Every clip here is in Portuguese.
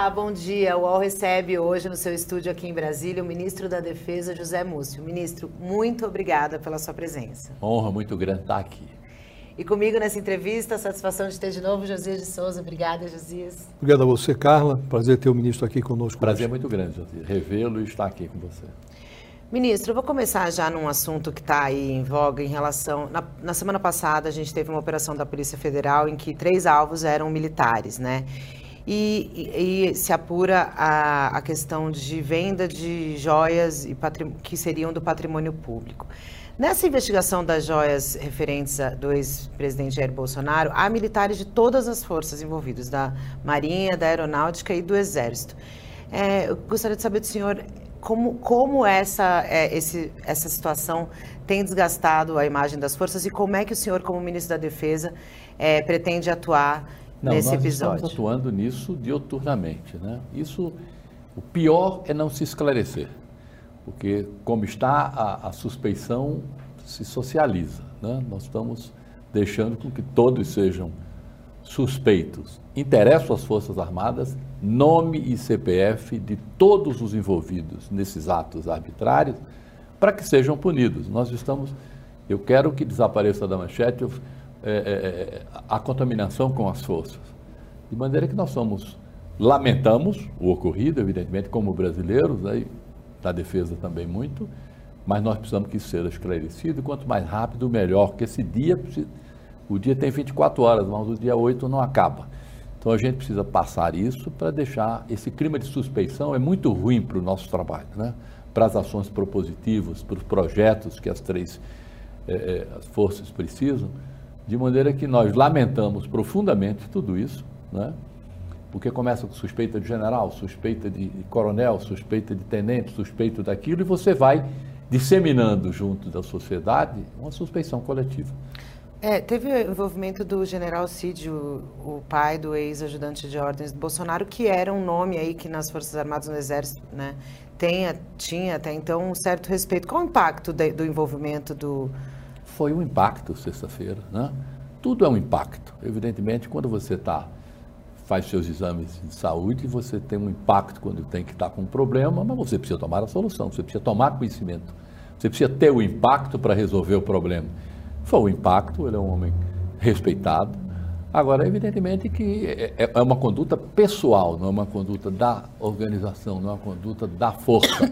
Olá, bom dia. O UOL recebe hoje no seu estúdio aqui em Brasília o ministro da Defesa, José Múcio. Ministro, muito obrigada pela sua presença. Honra muito grande estar aqui. E comigo nessa entrevista, a satisfação de ter de novo Josias de Souza. Obrigada, Josias. Obrigado a você, Carla. Prazer ter o ministro aqui conosco. Prazer hoje. muito grande, Josias. Revê-lo e estar aqui com você. Ministro, eu vou começar já num assunto que está aí em voga em relação. Na, na, semana passada, a gente teve uma operação da Polícia Federal em que três alvos eram militares, né? E, e, se apura a, a, questão de venda de joias que seriam do patrimônio público. Nessa investigação das joias referentes do ex-presidente Jair Bolsonaro, há militares de todas as forças envolvidas, da Marinha, da Aeronáutica e do Exército. É, eu gostaria de saber do senhor como, como essa, é, esse, essa situação tem desgastado a imagem das forças e como é que o senhor, como ministro da Defesa, é, pretende atuar não, nesse nós episódio? Estamos atuando nisso dioturnamente. Né? Isso, o pior é não se esclarecer, porque como está a, a suspeição se socializa. Né? Nós estamos deixando com que todos sejam suspeitos. Interessam às Forças Armadas nome e CPF de todos os envolvidos nesses atos arbitrários para que sejam punidos. Nós estamos. Eu quero que desapareça da manchete é, é, é, a contaminação com as forças. De maneira que nós somos. Lamentamos o ocorrido, evidentemente, como brasileiros, aí, da defesa também muito, mas nós precisamos que isso seja esclarecido, quanto mais rápido, melhor, porque esse dia, o dia tem 24 horas, mas o dia 8 não acaba. Então a gente precisa passar isso para deixar esse clima de suspeição é muito ruim para o nosso trabalho, né? para as ações propositivas, para os projetos que as três é, as forças precisam, de maneira que nós lamentamos profundamente tudo isso, né? porque começa com suspeita de general, suspeita de coronel, suspeita de tenente, suspeita daquilo, e você vai disseminando junto da sociedade uma suspeição coletiva. É, teve o envolvimento do general Cid, o, o pai do ex-ajudante de ordens do Bolsonaro, que era um nome aí que nas Forças Armadas, no Exército, né, tenha, tinha até então um certo respeito. Qual o impacto de, do envolvimento do... Foi um impacto sexta-feira, né? Tudo é um impacto. Evidentemente, quando você está faz seus exames de saúde, você tem um impacto quando tem que estar tá com um problema, mas você precisa tomar a solução, você precisa tomar conhecimento, você precisa ter o impacto para resolver o problema. Foi o impacto, ele é um homem respeitado. Agora, evidentemente que é, é, é uma conduta pessoal, não é uma conduta da organização, não é uma conduta da força.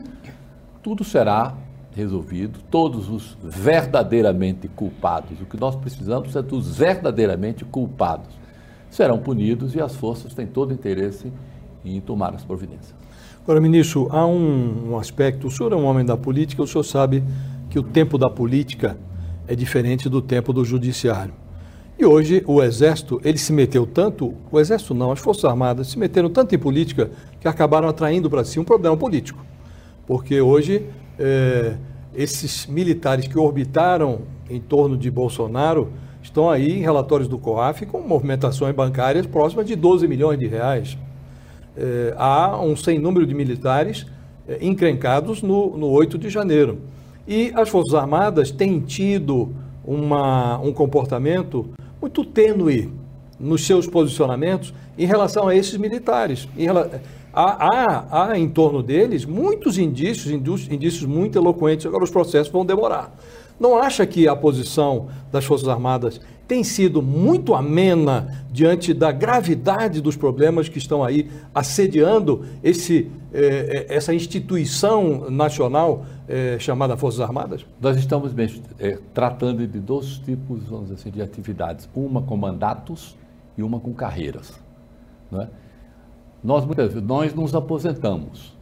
Tudo será resolvido, todos os verdadeiramente culpados. O que nós precisamos é dos verdadeiramente culpados. Serão punidos e as forças têm todo interesse em tomar as providências. Agora, ministro, há um, um aspecto, o senhor é um homem da política, o senhor sabe que o tempo da política é diferente do tempo do judiciário. E hoje o Exército, ele se meteu tanto, o Exército não, as Forças Armadas se meteram tanto em política que acabaram atraindo para si um problema político. Porque hoje é, esses militares que orbitaram em torno de Bolsonaro estão aí em relatórios do COAF com movimentações bancárias próximas de 12 milhões de reais. É, há um sem número de militares é, encrencados no, no 8 de janeiro. E as Forças Armadas têm tido uma, um comportamento muito tênue nos seus posicionamentos em relação a esses militares. Há, há, há em torno deles muitos indícios, indícios muito eloquentes. Agora, os processos vão demorar. Não acha que a posição das Forças Armadas tem sido muito amena diante da gravidade dos problemas que estão aí assediando esse, eh, eh essa instituição nacional eh, chamada Forças Armadas? Nós estamos eh, tratando de dois tipos, vamos dizer assim, de atividades. Uma com mandatos e uma com carreiras. Não é? Nós, muitas vezes, nós nos aposentamos.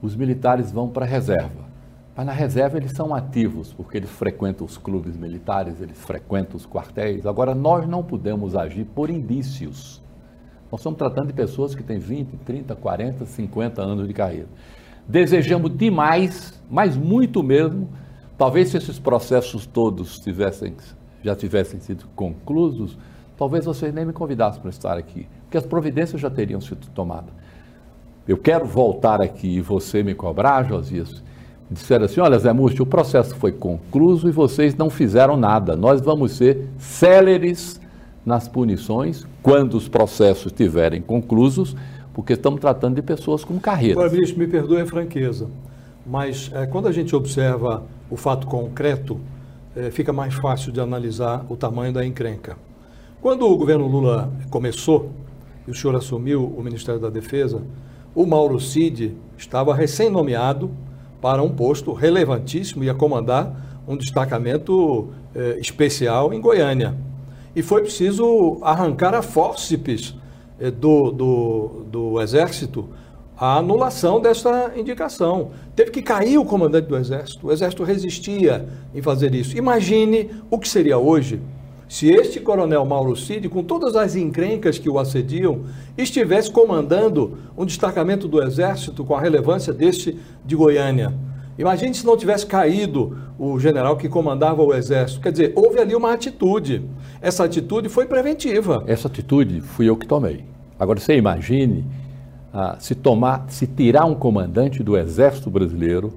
Os militares vão para a reserva. Mas na reserva eles são ativos, porque eles frequentam os clubes militares, eles frequentam os quartéis. Agora, nós não podemos agir por indícios. Nós estamos tratando de pessoas que têm 20, 30, 40, 50 anos de carreira. Desejamos demais, mas muito mesmo, talvez se esses processos todos tivessem, já tivessem sido conclusos, talvez vocês nem me convidassem para estar aqui, porque as providências já teriam sido tomadas. Eu quero voltar aqui e você me cobrar, Josias, disseram assim: olha, Zé Múcio, o processo foi concluído e vocês não fizeram nada. Nós vamos ser céleres nas punições. Quando os processos estiverem conclusos, porque estamos tratando de pessoas com carreira. Agora, ministro, me perdoe a franqueza, mas é, quando a gente observa o fato concreto, é, fica mais fácil de analisar o tamanho da encrenca. Quando o governo Lula começou, e o senhor assumiu o Ministério da Defesa, o Mauro Cid estava recém-nomeado para um posto relevantíssimo, ia comandar um destacamento eh, especial em Goiânia. E foi preciso arrancar a fórceps eh, do, do, do Exército a anulação dessa indicação. Teve que cair o comandante do Exército. O Exército resistia em fazer isso. Imagine o que seria hoje se este coronel Mauro Cid, com todas as encrencas que o assediam, estivesse comandando um destacamento do Exército com a relevância deste de Goiânia. Imagine se não tivesse caído o general que comandava o Exército. Quer dizer, houve ali uma atitude. Essa atitude foi preventiva. Essa atitude fui eu que tomei. Agora, você imagine ah, se tomar, se tirar um comandante do Exército Brasileiro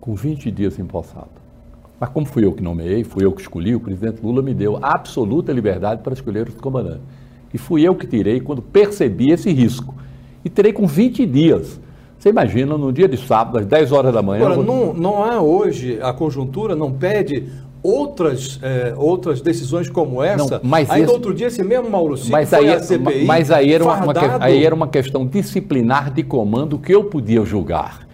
com 20 dias empossado. Mas como fui eu que nomeei, fui eu que escolhi, o presidente Lula me deu absoluta liberdade para escolher os comandantes. E fui eu que tirei quando percebi esse risco. E terei com 20 dias. Você imagina, no dia de sábado, às 10 horas da manhã. Agora, vou... não, não há hoje, a conjuntura não pede outras, é, outras decisões como essa. Não, mas Ainda esse... outro dia, esse mesmo Mauro Cid mas aí, CPI, Mas aí era, uma, uma, aí era uma questão disciplinar de comando que eu podia julgar.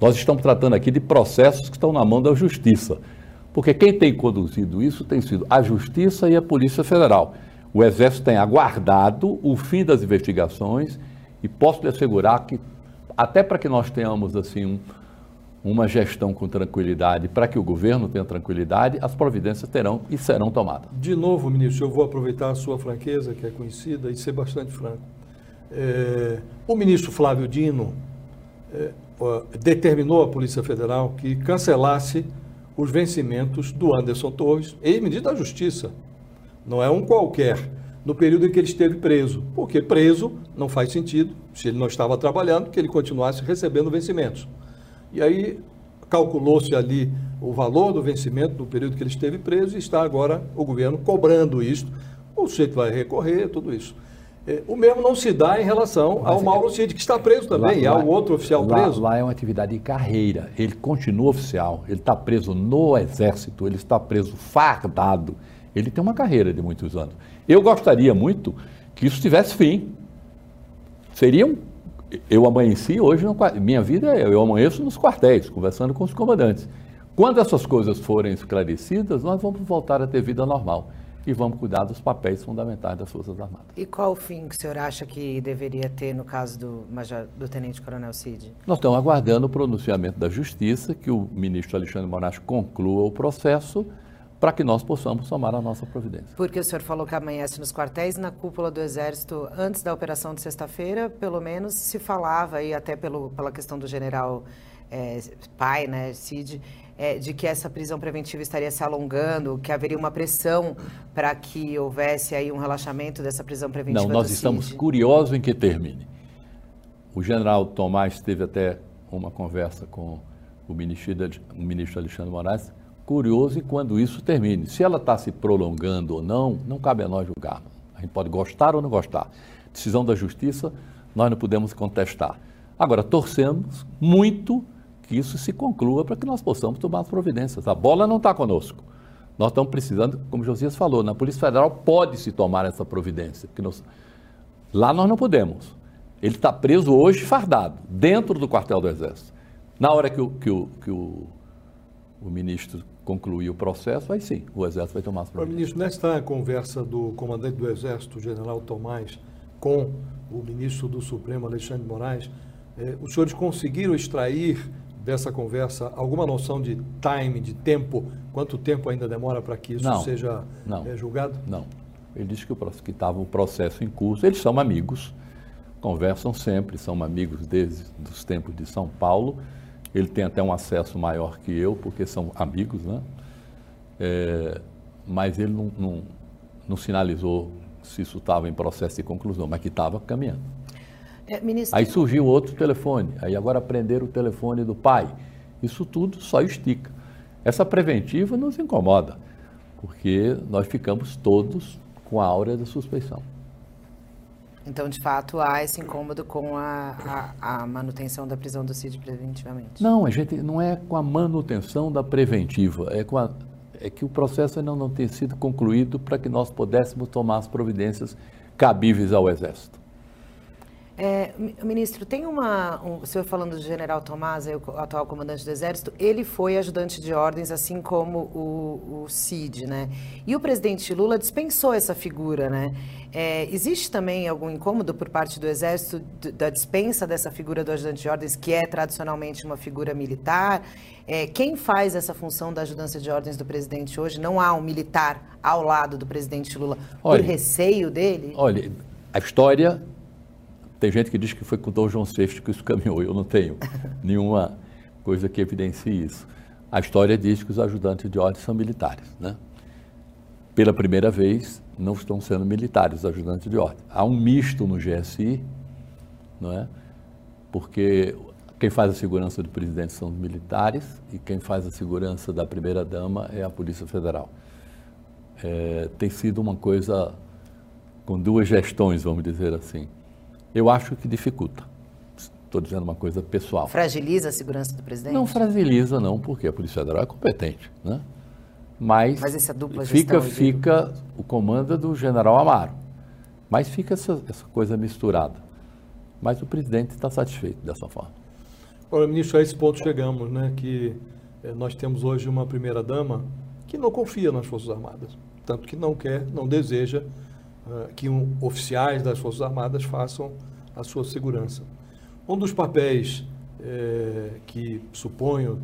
Nós estamos tratando aqui de processos que estão na mão da justiça. Porque quem tem conduzido isso tem sido a Justiça e a Polícia Federal. O Exército tem aguardado o fim das investigações e posso lhe assegurar que, até para que nós tenhamos assim um, uma gestão com tranquilidade, para que o governo tenha tranquilidade, as providências terão e serão tomadas. De novo, ministro, eu vou aproveitar a sua franqueza, que é conhecida, e ser bastante franco. É, o ministro Flávio Dino é, determinou à Polícia Federal que cancelasse os vencimentos do Anderson Torres, ex-ministro da Justiça. Não é um qualquer, no período em que ele esteve preso. Porque preso não faz sentido, se ele não estava trabalhando, que ele continuasse recebendo vencimentos. E aí calculou-se ali o valor do vencimento do período que ele esteve preso e está agora o governo cobrando isso. O sujeito vai recorrer, tudo isso. É, o mesmo não se dá em relação ao é Mauro Cid, que está preso também, lá, e ao outro oficial lá, preso. Lá é uma atividade de carreira. Ele continua oficial, ele está preso no Exército, ele está preso fardado. Ele tem uma carreira de muitos anos. Eu gostaria muito que isso tivesse fim. Seria um. Eu amanheci hoje, no, minha vida, eu amanheço nos quartéis, conversando com os comandantes. Quando essas coisas forem esclarecidas, nós vamos voltar a ter vida normal e vamos cuidar dos papéis fundamentais das Forças Armadas. E qual o fim que o senhor acha que deveria ter no caso do, Major, do Tenente Coronel Cid? Nós estamos aguardando o pronunciamento da Justiça, que o ministro Alexandre Moraes conclua o processo para que nós possamos tomar a nossa providência. Porque o senhor falou que amanhece nos quartéis, na cúpula do Exército, antes da operação de sexta-feira, pelo menos se falava, e até pelo, pela questão do general é, pai, né, Cid, é, de que essa prisão preventiva estaria se alongando, que haveria uma pressão para que houvesse aí um relaxamento dessa prisão preventiva? Não, nós estamos curiosos em que termine. O general Tomás teve até uma conversa com o ministro, o ministro Alexandre Moraes, curioso em quando isso termine. Se ela está se prolongando ou não, não cabe a nós julgar. A gente pode gostar ou não gostar. Decisão da justiça, nós não podemos contestar. Agora, torcemos muito que isso se conclua para que nós possamos tomar as providências. A bola não está conosco. Nós estamos precisando, como Josias falou, na Polícia Federal pode-se tomar essa providência, porque nós, lá nós não podemos. Ele está preso hoje fardado, dentro do quartel do Exército. Na hora que o, que o, que o, o ministro concluir o processo, aí sim, o Exército vai tomar as providências. Ministro, nesta conversa do comandante do Exército, general Tomás, com o ministro do Supremo, Alexandre Moraes, eh, os senhores conseguiram extrair dessa conversa alguma noção de time, de tempo? Quanto tempo ainda demora para que isso não, seja não, é, julgado? Não. Ele disse que estava o processo em curso. Eles são amigos, conversam sempre, são amigos desde os tempos de São Paulo. Ele tem até um acesso maior que eu, porque são amigos, né? É, mas ele não, não, não sinalizou se isso estava em processo de conclusão, mas que estava caminhando. É, ministro... Aí surgiu outro telefone, aí agora prenderam o telefone do pai. Isso tudo só estica. Essa preventiva nos incomoda, porque nós ficamos todos com a áurea da suspeição. Então, de fato, há esse incômodo com a, a, a, manutenção da prisão do CID preventivamente? Não, a gente não é com a manutenção da preventiva, é com a, é que o processo ainda não tem sido concluído para que nós pudéssemos tomar as providências cabíveis ao Exército. É, ministro, tem uma. Um, o senhor falando do general Tomás, o atual comandante do Exército, ele foi ajudante de ordens, assim como o, o CID, né? E o presidente Lula dispensou essa figura, né? É, existe também algum incômodo por parte do Exército da dispensa dessa figura do ajudante de ordens, que é tradicionalmente uma figura militar? É, quem faz essa função da ajudância de ordens do presidente hoje? Não há um militar ao lado do presidente Lula olha, por receio dele? Olha, a história tem gente que diz que foi com o Dom João VI que isso caminhou. Eu não tenho nenhuma coisa que evidencie isso. A história diz que os ajudantes de ordem são militares. Né? Pela primeira vez, não estão sendo militares os ajudantes de ordem. Há um misto no GSI, não é? porque quem faz a segurança do presidente são os militares e quem faz a segurança da primeira-dama é a Polícia Federal. É, tem sido uma coisa com duas gestões, vamos dizer assim. Eu acho que dificulta. Estou dizendo uma coisa pessoal. Fragiliza a segurança do presidente? Não fragiliza, não, porque a Polícia Federal é competente, né? Mas, Mas essa dupla fica, fica o comando do general Amaro. Mas fica essa, essa coisa misturada. Mas o presidente está satisfeito dessa forma. Olha, ministro, a esse ponto chegamos, né? Que eh, nós temos hoje uma primeira-dama que não confia nas Forças Armadas. Tanto que não quer, não deseja uh, que um, oficiais das Forças Armadas façam a sua segurança. Um dos papéis eh, que suponho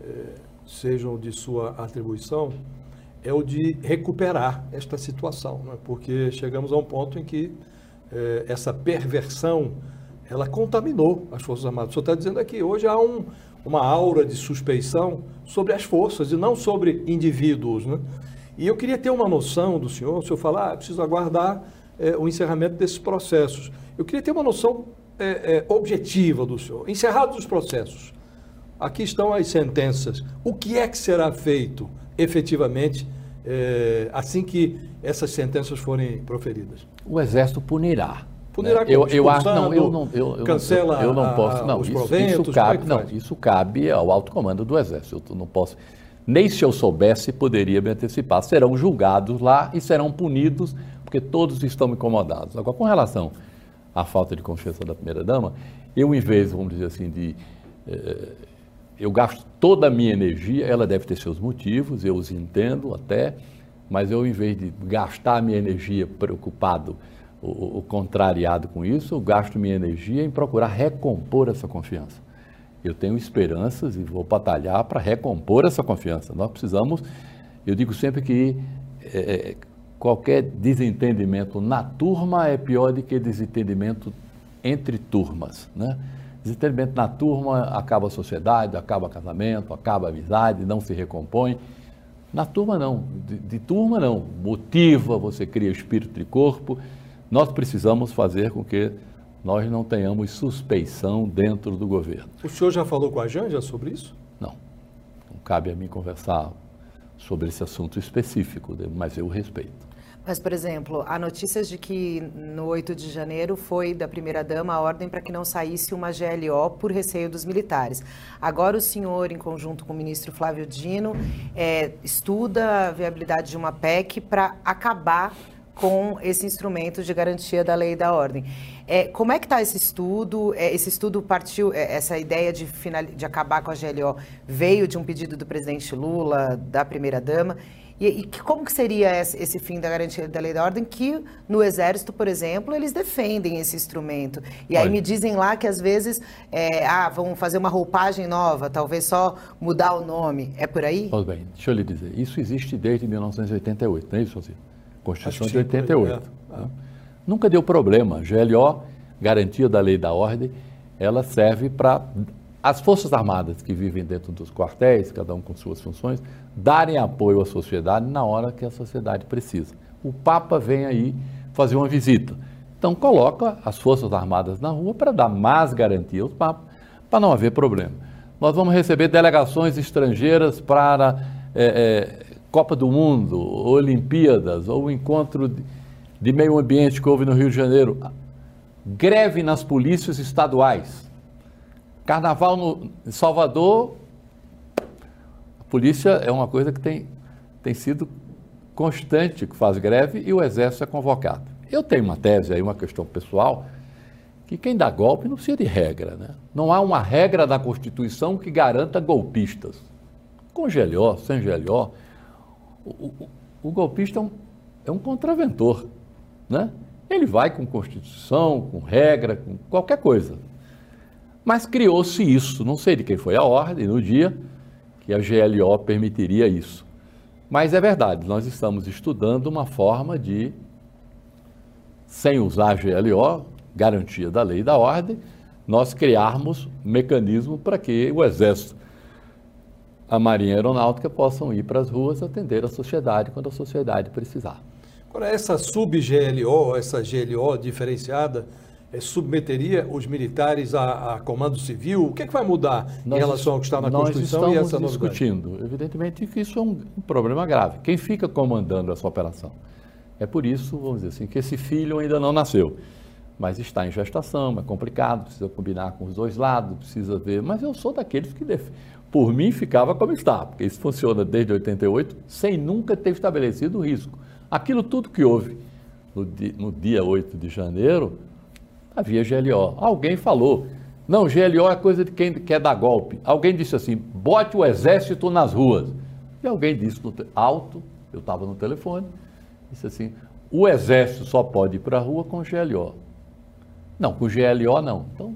eh, sejam de sua atribuição é o de recuperar esta situação, né? porque chegamos a um ponto em que eh, essa perversão ela contaminou as Forças Armadas. O senhor está dizendo aqui, hoje há um, uma aura de suspeição sobre as forças e não sobre indivíduos. Né? E eu queria ter uma noção do senhor, o senhor falar, ah, preciso aguardar é, o encerramento desses processos. Eu queria ter uma noção é, é, objetiva do senhor. Encerrados os processos, aqui estão as sentenças. O que é que será feito efetivamente assim que essas sentenças forem proferidas? O Exército punirá. Punirá né? eu, eu acho, não, eu não, eu, cancela eu, eu não posso, não, os isso, proventos, isso cabe, é não, isso cabe ao alto comando do Exército. Eu não posso nem se eu soubesse poderia me antecipar. Serão julgados lá e serão punidos, porque todos estão incomodados. Agora, com relação à falta de confiança da primeira-dama, eu, em vez, vamos dizer assim, de. Eh, eu gasto toda a minha energia, ela deve ter seus motivos, eu os entendo até, mas eu, em vez de gastar a minha energia preocupado ou, ou contrariado com isso, eu gasto minha energia em procurar recompor essa confiança. Eu tenho esperanças e vou batalhar para recompor essa confiança. Nós precisamos, eu digo sempre que é, qualquer desentendimento na turma é pior do que desentendimento entre turmas. Né? Desentendimento na turma acaba a sociedade, acaba casamento, acaba a amizade, não se recompõe. Na turma não, de, de turma não. Motiva, você cria espírito de corpo. Nós precisamos fazer com que nós não tenhamos suspeição dentro do governo. O senhor já falou com a Janja sobre isso? Não. Não cabe a mim conversar sobre esse assunto específico, mas eu respeito. Mas, por exemplo, há notícias de que no 8 de janeiro foi da primeira-dama a ordem para que não saísse uma GLO por receio dos militares. Agora o senhor, em conjunto com o ministro Flávio Dino, é, estuda a viabilidade de uma PEC para acabar com esse instrumento de garantia da lei e da ordem. É, como é que está esse estudo? É, esse estudo partiu, é, essa ideia de, final, de acabar com a GLO veio de um pedido do presidente Lula, da primeira-dama. E, e, como que seria esse, esse, fim da garantia da lei da ordem que no Exército, por exemplo, eles defendem esse instrumento. E aí me dizem lá que às vezes, é, ah, vão fazer uma roupagem nova, talvez só mudar o nome. É por aí? Pois bem, deixa eu lhe dizer, isso existe desde 1988, não é isso? Constituição de 88. É. Né? Nunca deu problema. GLO, garantia da lei da ordem, ela serve para as Forças Armadas que vivem dentro dos quartéis, cada um com suas funções, darem apoio à sociedade na hora que a sociedade precisa. O Papa vem aí fazer uma visita. Então coloca as Forças Armadas na rua para dar mais garantia aos papas, para não haver problema. Nós vamos receber delegações estrangeiras para é, é, Copa do Mundo, Olimpíadas, ou encontro de meio ambiente que houve no Rio de Janeiro. greve nas polícias estaduais. Carnaval no, em Salvador, a polícia é uma coisa que tem, tem sido constante, que faz greve e o exército é convocado. Eu tenho uma tese aí, uma questão pessoal, que quem dá golpe não precisa de regra. Né? Não há uma regra da Constituição que garanta golpistas. Com GLO, sem GLO, o, o, o golpista é um, é um contraventor. Né? Ele vai com Constituição, com regra, com qualquer coisa. Mas criou-se isso, não sei de quem foi a ordem no dia que a GLO permitiria isso. Mas é verdade, nós estamos estudando uma forma de, sem usar a GLO, garantia da lei e da ordem, nós criarmos mecanismo para que o Exército, a Marinha Aeronáutica possam ir para as ruas atender a sociedade quando a sociedade precisar. Agora, essa sub-GLO, essa GLO diferenciada, é, submeteria os militares a, a, comando civil? O que, é que vai mudar nós, em relação ao que está na Constituição e essa novidade? discutindo, evidentemente, que isso é um, um problema grave. Quem fica comandando essa operação? É por isso, vamos dizer assim, que esse filho ainda não nasceu. Mas está em gestação, é complicado, precisa combinar com os dois lados, precisa ver. Mas eu sou daqueles que, por mim, ficava como está, porque isso funciona desde 88, sem nunca ter estabelecido risco. Aquilo tudo que houve no dia, no dia 8 de janeiro, havia GLO. Alguém falou, não, GLO é coisa de quem quer dar golpe. Alguém disse assim, bote o exército nas ruas. E alguém disse no alto, eu estava no telefone, disse assim, o exército só pode ir para a rua com GLO. Não, com GLO não. Então,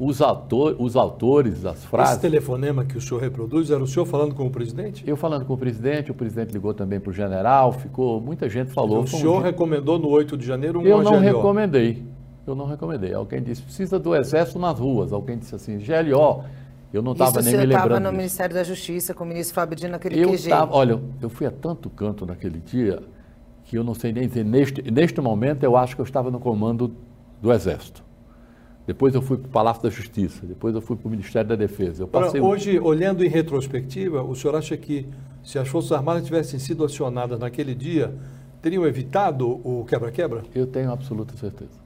os, autor, os autores das frases. Esse telefonema que o senhor reproduz era o senhor falando com o presidente? Eu falando com o presidente, o presidente ligou também para o general, ficou, muita gente falou. o senhor um recomendou no 8 de janeiro um Eu não GLO. recomendei. Eu não recomendei. Alguém disse, precisa do exército nas ruas. Alguém disse assim, GLO. Eu não estava nem me lembrando. Você estava no Ministério da Justiça com o ministro Fábio Dino naquele eu QG. Tava, olha, eu fui a tanto canto naquele dia que eu não sei nem dizer. Neste, neste momento, eu acho que eu estava no comando do Exército. Depois eu fui para o Palácio da Justiça, depois eu fui para o Ministério da Defesa. Passei hoje, olhando em retrospectiva, o senhor acha que se as Forças Armadas tivessem sido acionadas naquele dia, teriam evitado o quebra-quebra? Eu tenho absoluta certeza.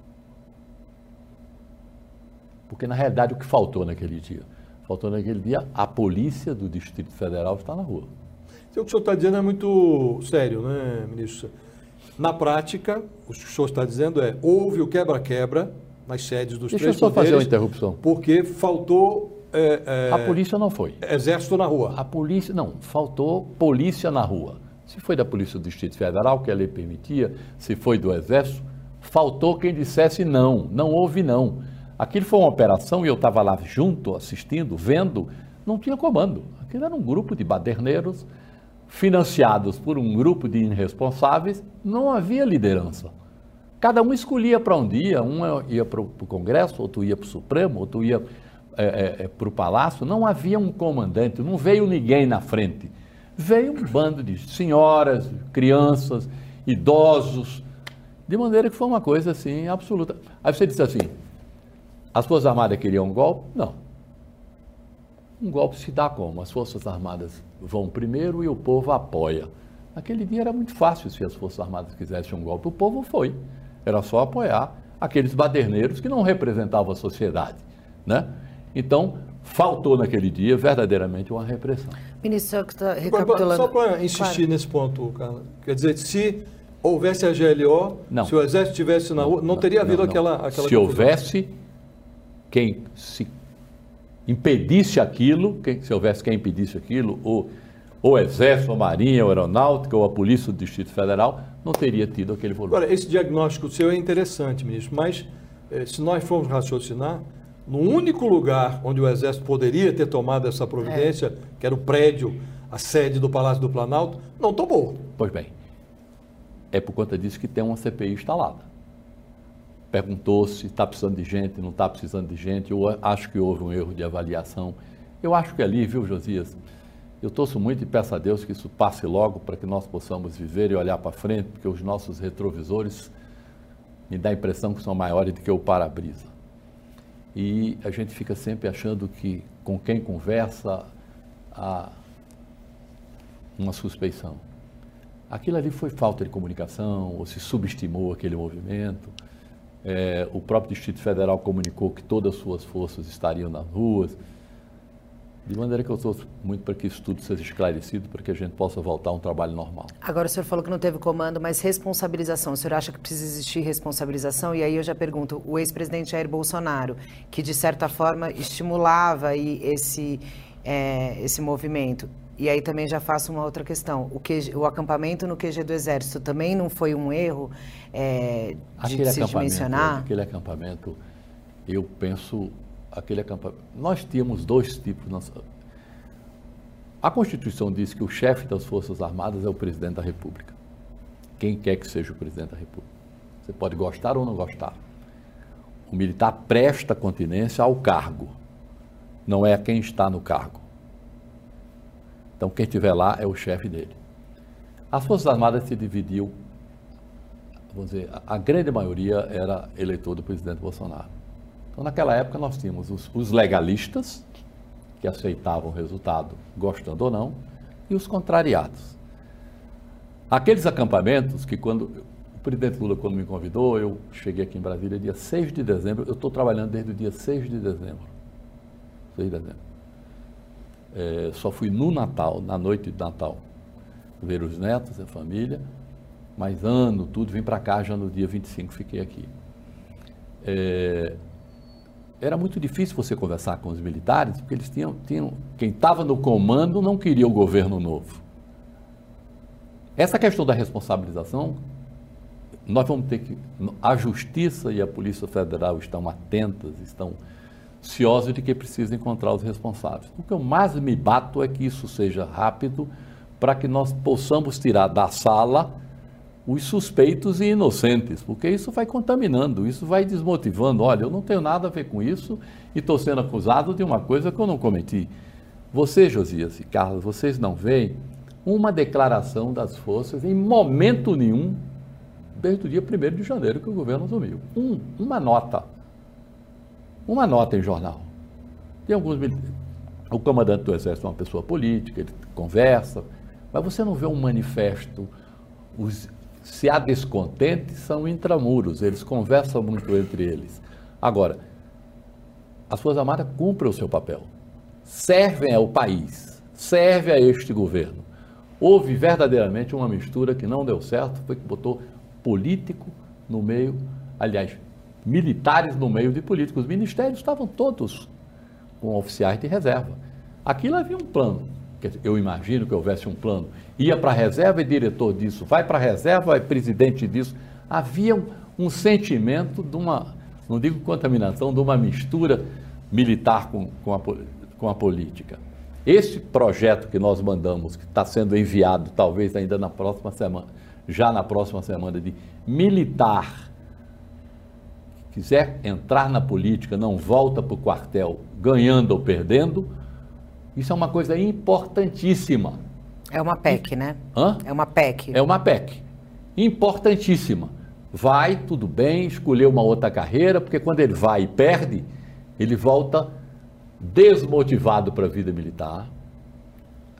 Porque, na realidade, o que faltou naquele dia? Faltou naquele dia a polícia do Distrito Federal estar na rua. Então, o que o senhor está dizendo é muito sério, né, ministro? Na prática, o que o senhor está dizendo é, houve o quebra-quebra nas sedes dos Deixa três eu só fazer uma interrupção. Porque faltou... É, é, a polícia não foi. Exército na rua. A polícia, não, faltou polícia na rua. Se foi da Polícia do Distrito Federal, que a lei permitia, se foi do Exército, faltou quem dissesse não, não houve não. Aquilo foi uma operação e eu estava lá junto, assistindo, vendo, não tinha comando. Aquilo era um grupo de baderneiros financiados por um grupo de irresponsáveis, não havia liderança. Cada um escolhia para um dia, um ia para o Congresso, outro ia para o Supremo, outro ia é, é, é para o Palácio. Não havia um comandante, não veio ninguém na frente. Veio um bando de senhoras, crianças, idosos, de maneira que foi uma coisa assim absoluta. Aí você disse assim: as Forças Armadas queriam um golpe? Não. Um golpe se dá como? As Forças Armadas vão primeiro e o povo apoia. Naquele dia era muito fácil se as Forças Armadas quisessem um golpe. O povo foi. Era só apoiar aqueles baderneiros que não representavam a sociedade. Né? Então, faltou naquele dia verdadeiramente uma repressão. Ministro, só, tá recapitulando... só para insistir claro. nesse ponto, Carla. Quer dizer, se houvesse a GLO, não. se o Exército estivesse na rua, não, não teria havido aquela, aquela. Se confusão. houvesse quem se impedisse aquilo, quem, se houvesse quem impedisse aquilo, ou o Exército, a Marinha, a Aeronáutica ou a Polícia do Distrito Federal, não teria tido aquele volume. Agora, esse diagnóstico seu é interessante, ministro, mas eh, se nós formos raciocinar, no único lugar onde o Exército poderia ter tomado essa providência, é. que era o prédio, a sede do Palácio do Planalto, não tomou. Pois bem, é por conta disso que tem uma CPI instalada perguntou se está precisando de gente, não está precisando de gente. Eu acho que houve um erro de avaliação. Eu acho que ali, viu, Josias? Eu torço muito e peço a Deus que isso passe logo para que nós possamos viver e olhar para frente, porque os nossos retrovisores me dá a impressão que são maiores do que o para-brisa. E a gente fica sempre achando que com quem conversa há uma suspeição. Aquilo ali foi falta de comunicação, ou se subestimou aquele movimento. É, o próprio Distrito Federal comunicou que todas as suas forças estariam nas ruas. De maneira que eu estou muito para que isso tudo seja esclarecido, para que a gente possa voltar a um trabalho normal. Agora, o senhor falou que não teve comando, mas responsabilização. O senhor acha que precisa existir responsabilização? E aí eu já pergunto, o ex-presidente Jair Bolsonaro, que de certa forma estimulava aí esse, é, esse movimento, e aí também já faço uma outra questão. O, QG, o acampamento no QG do Exército também não foi um erro é, de aquele se dimensionar? Aquele acampamento, eu penso, aquele acampamento... Nós tínhamos dois tipos... Nossa, a Constituição diz que o chefe das Forças Armadas é o presidente da República. Quem quer que seja o presidente da República. Você pode gostar ou não gostar. O militar presta continência ao cargo, não é a quem está no cargo. Então, quem estiver lá é o chefe dele. As Forças Armadas se dividiam, vamos dizer, a grande maioria era eleitor do presidente Bolsonaro. Então, naquela época, nós tínhamos os, os legalistas, que aceitavam o resultado, gostando ou não, e os contrariados. Aqueles acampamentos que, quando o presidente Lula, quando me convidou, eu cheguei aqui em Brasília dia 6 de dezembro, eu estou trabalhando desde o dia 6 de dezembro. 6 de dezembro. É, só fui no Natal, na noite de Natal, ver os netos, a família, mas ano, tudo, vim para cá já no dia 25, fiquei aqui. É, era muito difícil você conversar com os militares, porque eles tinham, tinham quem estava no comando não queria o governo novo. Essa questão da responsabilização, nós vamos ter que. A Justiça e a Polícia Federal estão atentas, estão ciosos de que precisa encontrar os responsáveis. O que eu mais me bato é que isso seja rápido para que nós possamos tirar da sala os suspeitos e inocentes, porque isso vai contaminando, isso vai desmotivando. Olha, eu não tenho nada a ver com isso e estou sendo acusado de uma coisa que eu não cometi. Você, Josias e Carlos, vocês não veem uma declaração das forças em momento nenhum, desde o dia 1 de janeiro que o governo assumiu. Um, uma nota uma nota em jornal. Tem alguns o comandante do exército é uma pessoa política, ele conversa, mas você não vê um manifesto. Os, se há descontentes, são intramuros, eles conversam muito entre eles. Agora, as Forças Armadas cumprem o seu papel, servem ao país, servem a este governo. Houve verdadeiramente uma mistura que não deu certo, foi que botou político no meio, aliás, militares no meio de políticos. Os ministérios estavam todos com oficiais de reserva. Aquilo havia um plano. Eu imagino que houvesse um plano. Ia para a reserva e diretor disso, vai para a reserva e presidente disso. Havia um, um, sentimento de uma, não digo contaminação, de uma mistura militar com, com, a, com a política. Esse projeto que nós mandamos, que está sendo enviado talvez ainda na próxima semana, já na próxima semana, de militar quiser entrar na política, não volta para o quartel ganhando ou perdendo, isso é uma coisa importantíssima. É uma PEC, né? Hã? É uma PEC. É uma PEC. Importantíssima. Vai, tudo bem, escolher uma outra carreira, porque quando ele vai e perde, ele volta desmotivado para a vida militar,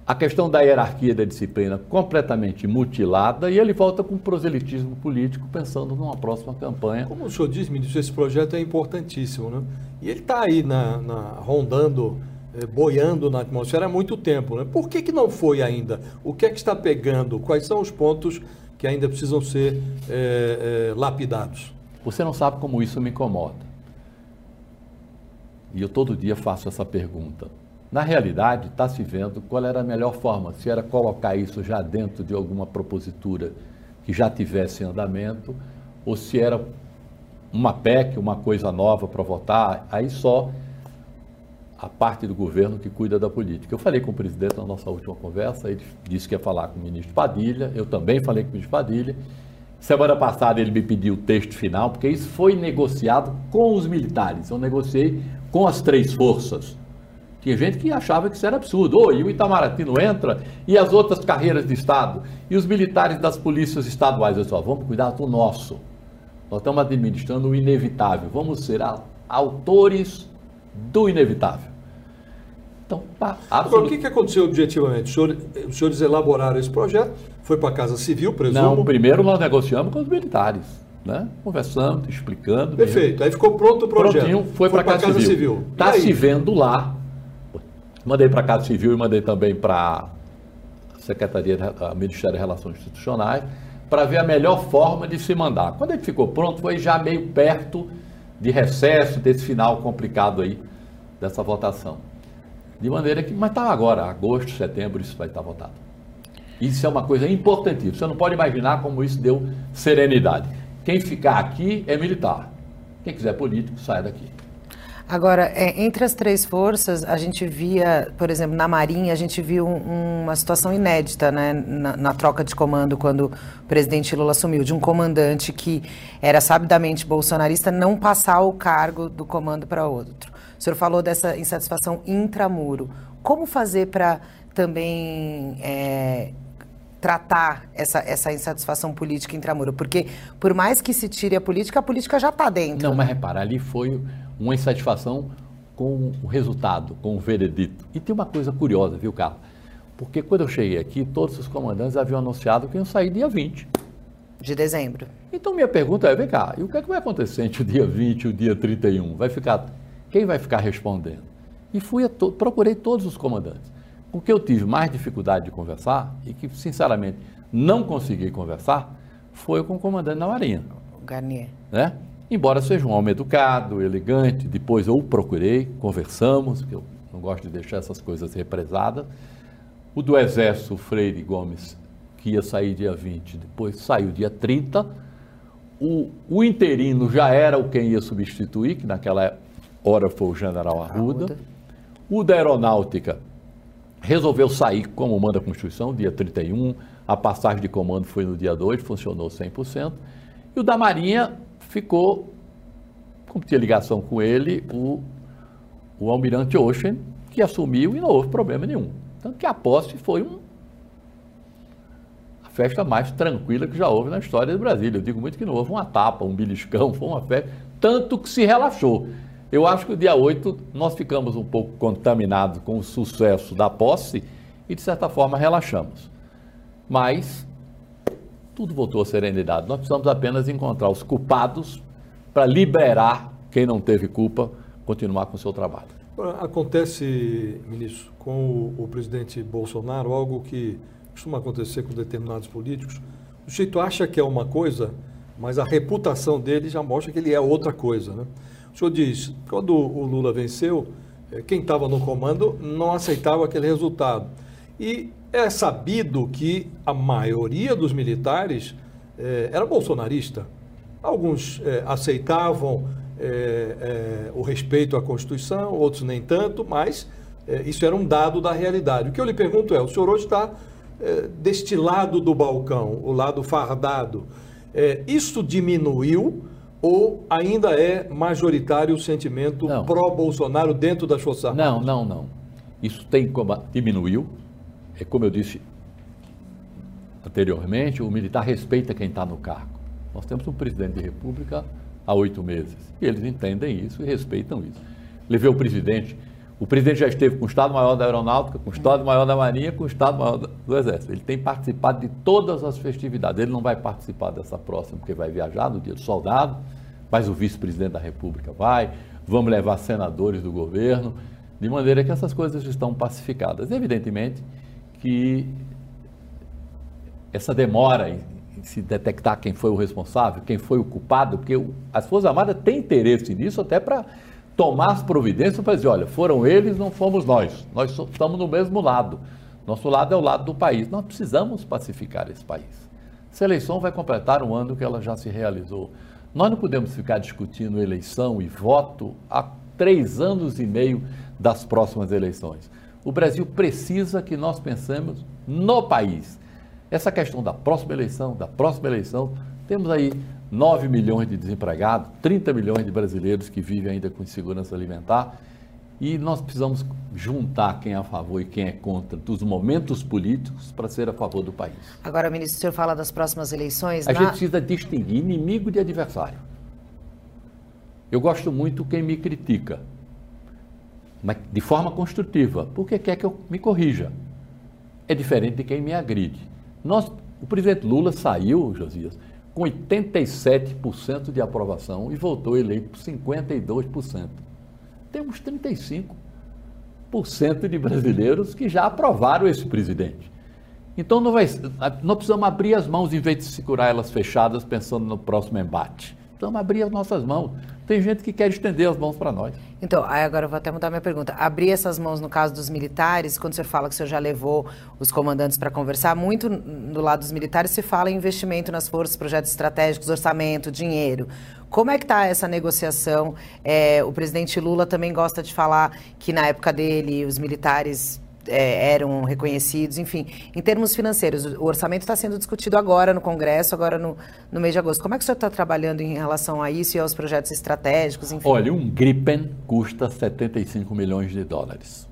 a questão da hierarquia da disciplina completamente mutilada e ele volta com proselitismo político pensando numa próxima campanha. Como o senhor diz, ministro, esse projeto é importantíssimo, né? E ele está aí na, na, rondando, boiando na atmosfera há muito tempo, né? Por que, que não foi ainda? O que é que está pegando? Quais são os pontos que ainda precisam ser eh, eh, lapidados? Você não sabe como isso me incomoda. E eu todo dia faço essa pergunta. Na realidade, está se vendo qual era a melhor forma, se era colocar isso já dentro de alguma propositura que já tivesse em andamento, ou se era uma PEC, uma coisa nova para votar, aí só a parte do governo que cuida da política. Eu falei com o presidente na nossa última conversa, ele disse que ia falar com o ministro Padilha, eu também falei com o ministro Padilha. Semana passada ele me pediu o texto final, porque isso foi negociado com os militares. Eu negociei com as três forças tinha gente que achava que isso era absurdo. Oh, e o Itamaraty não entra? E as outras carreiras de Estado? E os militares das polícias estaduais? Eu só, vamos cuidar do nosso. Nós estamos administrando o inevitável. Vamos ser autores do inevitável. Então, tá. Agora, o que, que aconteceu objetivamente? Os senhores, os senhores elaboraram esse projeto, foi para a Casa Civil, presumo? Não, primeiro nós negociamos com os militares. né? conversando, explicando. Perfeito. Aí ficou pronto o projeto. Prontinho, foi, para a Casa, Casa, Civil. Está se vendo lá. Mandei para a Casa Civil e mandei também para a Secretaria, a Ministério de Relações Institucionais, para ver a melhor forma de se mandar. Quando ele ficou pronto, foi já meio perto de recesso, desse final complicado aí, dessa votação. De maneira que, mas está agora, agosto, setembro, isso vai estar votado. Isso é uma coisa importantíssima. Você não pode imaginar como isso deu serenidade. Quem ficar aqui é militar. Quem quiser político, saia daqui. Agora, é, entre as três forças, a gente via, por exemplo, na Marinha, a gente viu um, uma situação inédita né, na, na, troca de comando quando o presidente Lula assumiu, de um comandante que era sabidamente bolsonarista não passar o cargo do comando para outro. O senhor falou dessa insatisfação intramuro. Como fazer para também é, tratar essa, essa insatisfação política intramuro? Porque, por mais que se tire a política, a política já está dentro. Não, mas repara, ali foi uma insatisfação com o resultado, com o veredito. E tem uma coisa curiosa, viu, Carlos? Porque quando eu cheguei aqui, todos os comandantes haviam anunciado que iam sair dia 20. De dezembro. Então minha pergunta é, vem cá, e o que, é que vai acontecer entre o dia 20 e o dia 31? Vai ficar, quem vai ficar respondendo? E fui to procurei todos os comandantes. Com que eu tive mais dificuldade de conversar e que, sinceramente, não consegui conversar, foi com o comandante da Marinha. O Garnier. Né? Embora seja um homem educado, elegante, depois eu o procurei, conversamos, que eu não gosto de deixar essas coisas represadas. O do Exército, Freire Gomes, que ia sair dia 20, depois saiu dia 30. O, o interino já era o quem ia substituir, que naquela hora foi o general Arruda. Arruda. O da Aeronáutica resolveu sair como manda a Constituição, dia 31, a passagem de comando foi no dia 2, funcionou 100%, e o da Marinha ficou, como tinha ligação com ele, o, o almirante Ocean, que assumiu e não houve problema nenhum. Tanto que a posse foi um, a festa mais tranquila que já houve na história do Brasil. Eu digo muito que não houve uma tapa, um beliscão, foi uma festa, tanto que se relaxou. Eu acho que o dia 8 nós ficamos um pouco contaminados com o sucesso da posse e, de certa forma, relaxamos. Mas tudo voltou à serenidade. Nós precisamos apenas encontrar os culpados para liberar quem não teve culpa, continuar com o seu trabalho. Acontece, ministro, com o, o presidente Bolsonaro, algo que costuma acontecer com determinados políticos. O sujeito acha que é uma coisa, mas a reputação dele já mostra que ele é outra coisa, né? O senhor diz, quando o Lula venceu, eh, quem estava no comando não aceitava aquele resultado. E é sabido que a maioria dos militares eh, era bolsonarista. Alguns eh, aceitavam o respeito à Constituição, outros nem tanto, mas isso era um dado da realidade. O que eu lhe pergunto é: o senhor hoje está deste lado do balcão, o lado fardado. isso diminuiu ou ainda é majoritário o sentimento pró-Bolsonaro dentro das Forças Armadas? Não, não, não. Isso tem como diminuiu. É como eu disse anteriormente, o militar respeita quem está no cargo. Nós temos um presidente de república há oito meses e eles entendem isso e respeitam isso. Levei o presidente, o presidente já esteve com o Estado-Maior da Aeronáutica, com o Estado-Maior da Marinha, com o Estado-Maior do Exército. Ele tem participado de todas as festividades. Ele não vai participar dessa próxima, porque vai viajar no dia do soldado, mas o vice-presidente da República vai, vamos levar senadores do governo, de maneira que essas coisas estão pacificadas. Evidentemente que essa demora em, se detectar quem foi o responsável, quem foi o culpado, porque as Forças Armadas têm interesse nisso até para tomar as providências para dizer, olha, foram eles, não fomos nós. Nós estamos no mesmo lado. Nosso lado é o lado do país. Nós precisamos pacificar esse país. Essa eleição vai completar um ano que ela já se realizou. Nós não podemos ficar discutindo eleição e voto há três anos e meio das próximas eleições. O Brasil precisa que nós pensemos no país. Essa questão da próxima eleição, da próxima eleição, temos aí 9 milhões de desempregados, 30 milhões de brasileiros que vivem ainda com insegurança alimentar. E nós precisamos juntar quem é a favor e quem é contra dos momentos políticos para ser a favor do país. Agora, ministro, o senhor fala das próximas eleições. A na... gente precisa distinguir inimigo de adversário. Eu gosto muito quem me critica, mas de forma construtiva, porque quer que eu me corrija. É diferente de quem me agride. Nós, o presidente Lula saiu, Josias, com 87% de aprovação e voltou eleito por 52%. Temos 35% de brasileiros que já aprovaram esse presidente. Então não, vai, não precisamos abrir as mãos em vez de segurar elas fechadas pensando no próximo embate. Precisamos abrir as nossas mãos. Tem gente que quer estender as mãos para nós. Então, agora eu vou até mudar minha pergunta. Abrir essas mãos no caso dos militares, quando você fala que o senhor já levou os comandantes para conversar, muito do lado dos militares se fala em investimento nas forças, projetos estratégicos, orçamento, dinheiro. Como é que está essa negociação? É, o presidente Lula também gosta de falar que na época dele os militares é, eram reconhecidos, enfim, em termos financeiros, o orçamento está sendo discutido agora no Congresso, agora no, no mês de agosto. Como é que o senhor está trabalhando em relação a isso e aos projetos estratégicos? Enfim? Olha, um Gripen custa 75 milhões de dólares.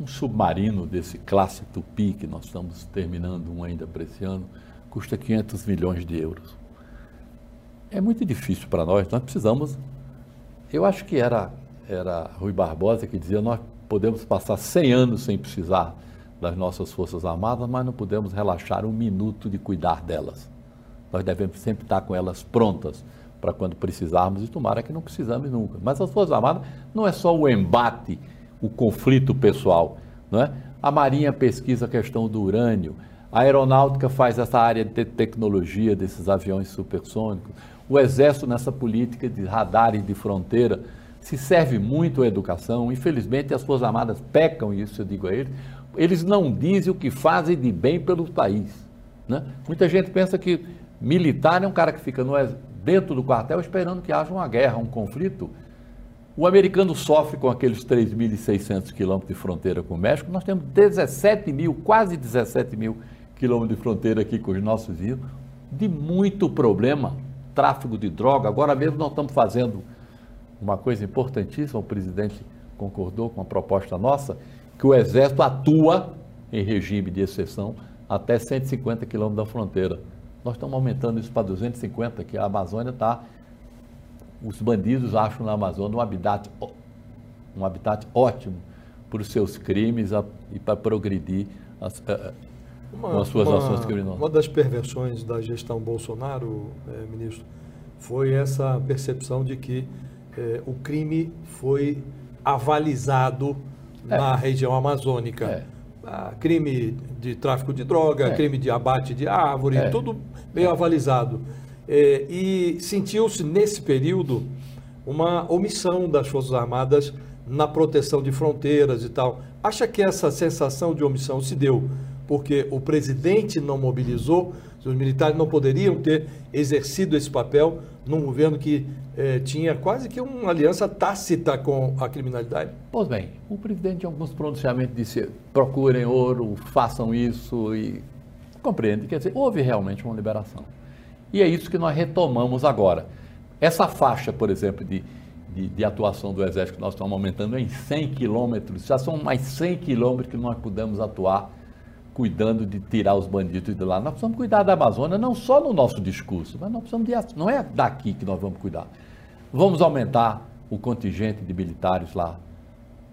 Um submarino desse classe Tupi, que nós estamos terminando um ainda para esse ano, custa 500 milhões de euros. É muito difícil para nós, nós precisamos. Eu acho que era, era Rui Barbosa que dizia: nós podemos passar 100 anos sem precisar das nossas Forças Armadas, mas não podemos relaxar um minuto de cuidar delas. Nós devemos sempre estar com elas prontas para quando precisarmos, e tomara que não precisamos nunca. Mas as Forças Armadas não é só o embate, o conflito pessoal. Não é? A Marinha pesquisa a questão do urânio, a aeronáutica faz essa área de tecnologia desses aviões supersônicos, o Exército nessa política de radares de fronteira se serve muito a educação. Infelizmente, as Forças Armadas pecam isso, eu digo a eles. Eles não dizem o que fazem de bem pelo país. Né? Muita gente pensa que militar é um cara que fica no, dentro do quartel esperando que haja uma guerra, um conflito. O americano sofre com aqueles 3.600 quilômetros de fronteira com o México. Nós temos 17 mil, quase 17 mil quilômetros de fronteira aqui com os nossos vizinhos, de muito problema, tráfico de droga. Agora mesmo nós estamos fazendo uma coisa importantíssima, o presidente concordou com a proposta nossa, que o Exército atua em regime de exceção até 150 quilômetros da fronteira. Nós estamos aumentando isso para 250, que a Amazônia está. Os bandidos acham na Amazônia um habitat, um habitat ótimo para os seus crimes e para progredir as, eh, uma, com as suas uma, ações criminosas. Uma das perversões da gestão Bolsonaro, é, ministro, foi essa percepção de que é, o crime foi avalizado é. na região amazônica. É. Ah, crime de tráfico de droga, é. crime de abate de árvore, é. tudo meio é. avalizado. e sentiu-se nesse período uma omissão das Forças Armadas na proteção de fronteiras e tal. Acha que essa sensação de omissão se deu porque o presidente não mobilizou, os militares não poderiam ter exercido esse papel num governo que eh, tinha quase que uma aliança tácita com a criminalidade? Pois bem, o presidente, em alguns pronunciamentos, disse: procurem ouro, façam isso e compreende. Quer dizer, houve realmente uma liberação. E é isso que nós retomamos agora. Essa faixa, por exemplo, de, de, de atuação do Exército que nós estamos aumentando em 100 quilômetros, já são mais 100 quilômetros que nós podemos atuar cuidando de tirar os bandidos de lá. Nós precisamos cuidar da Amazônia, não só no nosso discurso, mas nós precisamos de. Não é daqui que nós vamos cuidar. Vamos aumentar o contingente de militares lá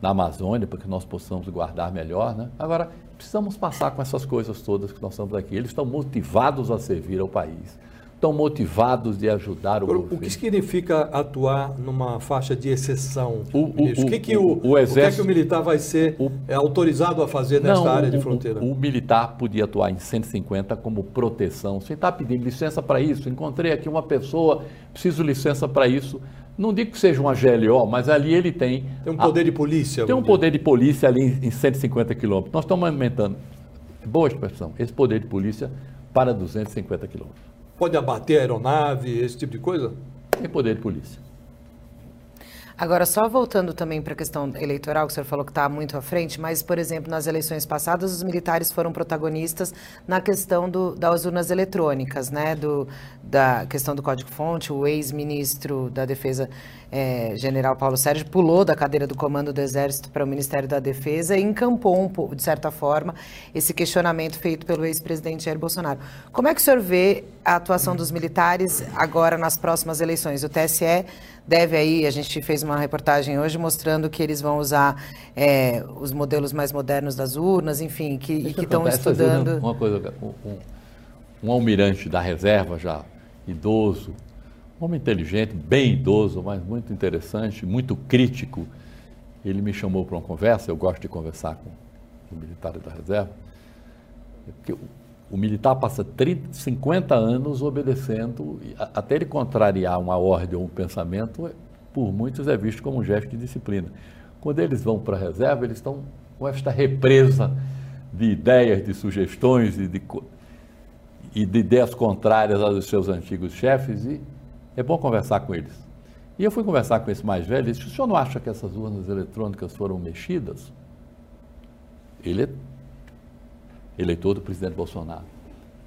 na Amazônia para que nós possamos guardar melhor. Né? Agora, precisamos passar com essas coisas todas que nós estamos aqui. Eles estão motivados a servir ao país estão motivados de ajudar o, o governo. O que significa atuar numa faixa de exceção? O, o, o que, que o, o, exército, que, é que o militar vai ser é, autorizado a fazer nesta não, área de fronteira? O, militar podia atuar em 150 como proteção, sem estar pedindo licença para isso. Encontrei aqui uma pessoa, preciso licença para isso. Não digo que seja uma GLO, mas ali ele tem. Tem um poder a, de polícia. Tem um poder de polícia ali em 150 quilômetros. Nós estamos aumentando. Boa expressão, esse poder de polícia para 250 quilômetros. Pode abater a aeronave, esse tipo de coisa? Tem poder de polícia. Agora, só voltando também para a questão eleitoral, que o senhor falou que está muito à frente, mas, por exemplo, nas eleições passadas, os militares foram protagonistas na questão do, das urnas eletrônicas, né? Do, da questão do código-fonte. O ex-ministro da Defesa, é, general Paulo Sérgio, pulou da cadeira do comando do Exército para o Ministério da Defesa e encampou, um, de certa forma, esse questionamento feito pelo ex-presidente Jair Bolsonaro. Como é que o senhor vê a atuação dos militares agora nas próximas eleições? O TSE deve aí, a gente fez uma reportagem hoje mostrando que eles vão usar é, os modelos mais modernos das urnas, enfim, que, e que estão estudando. Uma coisa, um, um, almirante da reserva já idoso, um homem inteligente, bem idoso, mas muito interessante, muito crítico. Ele me chamou para uma conversa, eu gosto de conversar com os militares da reserva, porque o, o militar passa 30, 50 anos obedecendo, até ele contrariar uma ordem ou um pensamento, por muitos é visto como um gesto de disciplina. Quando eles vão para a reserva, eles estão com esta represa de ideias, de sugestões e de, e de ideias contrárias aos seus antigos chefes e é bom conversar com eles. E eu fui conversar com esse mais velho e disse, o senhor não acha que essas urnas eletrônicas foram mexidas? Ele é eleitor do presidente Bolsonaro.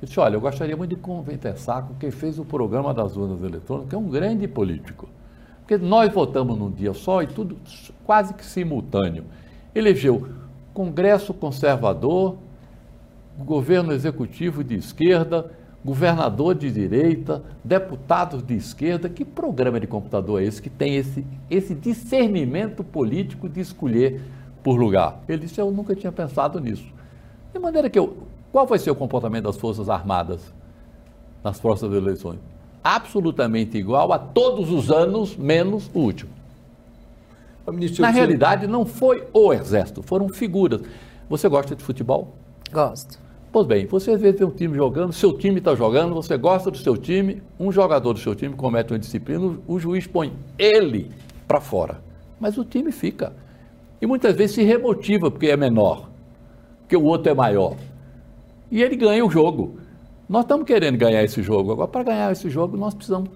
Ele disse, olha, eu gostaria muito de conversar com quem fez o programa das urnas eletrônicas, que é um grande político. Porque nós votamos num dia só e tudo quase que simultâneo. Elegeu Congresso conservador, governo executivo de esquerda, governador de direita, deputados de esquerda. Que programa de computador é esse que tem esse, esse discernimento político de escolher por lugar? Ele disse: Eu nunca tinha pensado nisso. De maneira que eu. Qual vai ser o comportamento das Forças Armadas nas próximas eleições? Absolutamente igual a todos os anos, menos o último. Ministro, Na realidade, não foi o Exército, foram figuras. Você gosta de futebol? Gosto. Pois bem, você às vezes vê um time jogando, seu time está jogando, você gosta do seu time, um jogador do seu time comete uma disciplina, o juiz põe ele para fora. Mas o time fica. E muitas vezes se remotiva porque é menor, porque o outro é maior. E ele ganha o jogo. Nós estamos querendo ganhar esse jogo. Agora, para ganhar esse jogo, nós precisamos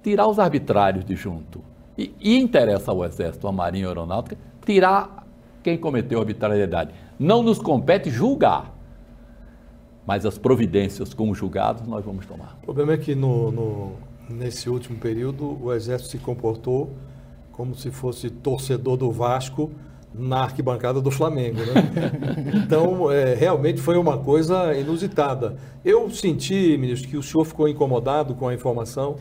tirar os arbitrários de junto. E, e interessa ao Exército, à Marinha Aeronáutica, tirar quem cometeu arbitrariedade. Não nos compete julgar, mas as providências como julgados nós vamos tomar. O problema é que no, no, nesse último período o Exército se comportou como se fosse torcedor do Vasco na arquibancada do Flamengo. Né? Então, é, realmente foi uma coisa inusitada. Eu senti, ministro, que o senhor ficou incomodado com a informação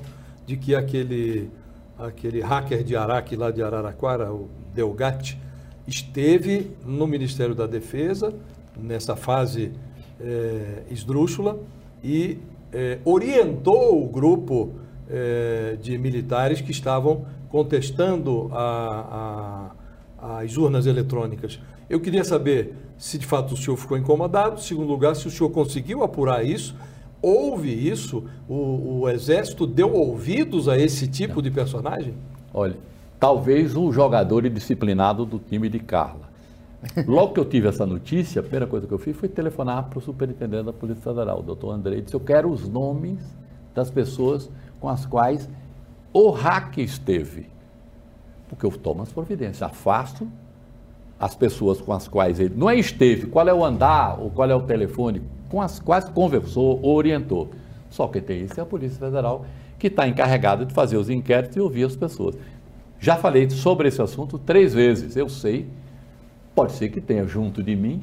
de que aquele aquele hacker de Araque lá de Araraquara, o Delgatti, esteve no Ministério da Defesa, nessa fase é, esdrúxula, e é, orientou o grupo é, de militares que estavam contestando a, a, as urnas eletrônicas. Eu queria saber se de fato o senhor ficou incomodado, em segundo lugar, se o senhor conseguiu apurar isso houve isso? O, o, Exército deu ouvidos a esse tipo de personagem? Olha, talvez um jogador indisciplinado do time de Carla. Logo que eu tive essa notícia, a primeira coisa que eu fiz foi telefonar para o superintendente da Polícia Federal, o doutor Andrei, disse, eu quero os nomes das pessoas com as quais o hack esteve. Porque eu tomo as providências, afasto as pessoas com as quais ele não é esteve, qual é o andar ou qual é o telefone, com as quais conversou ou orientou. Só que tem isso é a Polícia Federal, que está encarregada de fazer os inquéritos e ouvir as pessoas. Já falei sobre esse assunto três vezes. Eu sei, pode ser que tenha junto de mim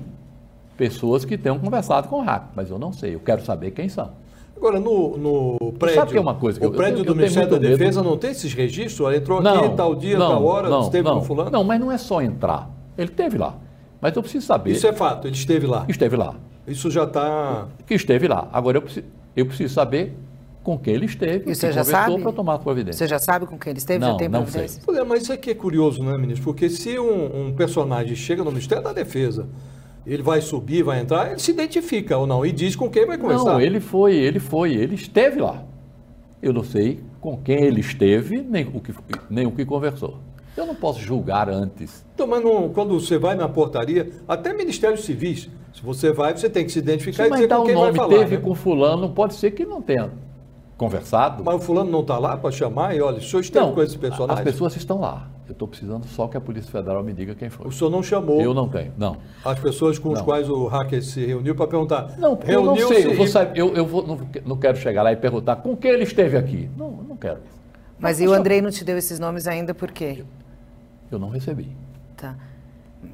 pessoas que tenham conversado com o RAC, mas eu não sei. Eu quero saber quem são. Agora, no, no prédio. Sabe que é uma coisa que o eu, prédio eu, eu, do Ministério da Defesa medo. não tem esses registros? Ela entrou não, aqui, tal dia, não, tal hora, não, esteve não, com fulano? Não, mas não é só entrar. Ele esteve lá. Mas eu preciso saber. Isso é fato, ele esteve lá. Esteve lá. Isso já está. Que esteve lá. Agora eu preciso, eu preciso saber com quem ele esteve e você já sabe para tomar providência. Você já sabe com quem ele esteve? Não, já tem não sei. Mas isso aqui é curioso, né, ministro? Porque se um, um, personagem chega no Ministério da Defesa, ele vai subir, vai entrar, ele se identifica ou não e diz com quem vai conversar. Não, ele foi, ele foi, ele esteve lá. Eu não sei com quem ele esteve, nem o que, nem o que conversou. Eu não posso julgar antes. Então, mas não, quando você vai na portaria, até Ministérios Civis, se você vai, você tem que se identificar se e dizer com quem o nome vai falar. teve né? com fulano, pode ser que não tenha conversado. Mas o fulano não está lá para chamar e olha, o senhor esteve não, com esse personagem? As pessoas estão lá. Eu estou precisando só que a Polícia Federal me diga quem foi. O senhor não chamou? Eu não tenho, não. As pessoas com não. as quais o hacker se reuniu para perguntar? Não, eu não sei. Eu, vou saber, eu, eu vou, não, não, quero chegar lá e perguntar com quem ele esteve aqui. Não, não quero. Mas e o Andrei não te deu esses nomes ainda por quê? Eu não recebi. Tá.